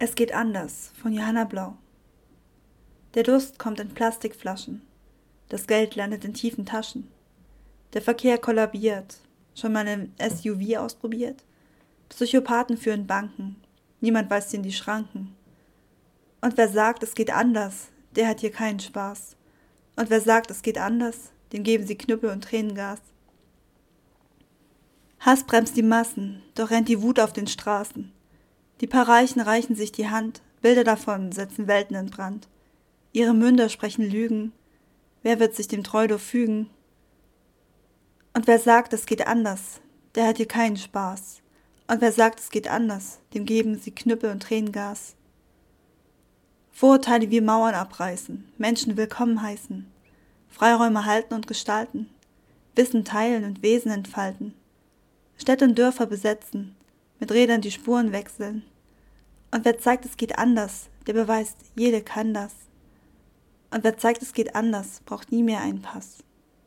Es geht anders von Johanna Blau. Der Durst kommt in Plastikflaschen. Das Geld landet in tiefen Taschen. Der Verkehr kollabiert. Schon mal ein SUV ausprobiert? Psychopathen führen Banken. Niemand weist in die Schranken. Und wer sagt, es geht anders, der hat hier keinen Spaß. Und wer sagt, es geht anders, dem geben sie Knüppel und Tränengas. Hass bremst die Massen, doch rennt die Wut auf den Straßen. Die paar Reichen reichen sich die Hand, Bilder davon setzen Welten in Brand. Ihre Münder sprechen Lügen. Wer wird sich dem Treudo fügen? Und wer sagt, es geht anders, der hat hier keinen Spaß. Und wer sagt, es geht anders, dem geben sie Knüppel und Tränengas. Vorurteile wie Mauern abreißen, Menschen willkommen heißen, Freiräume halten und gestalten, Wissen teilen und Wesen entfalten, Städte und Dörfer besetzen, mit Rädern die Spuren wechseln. Und wer zeigt, es geht anders, der beweist, jede kann das. Und wer zeigt, es geht anders, braucht nie mehr einen Pass.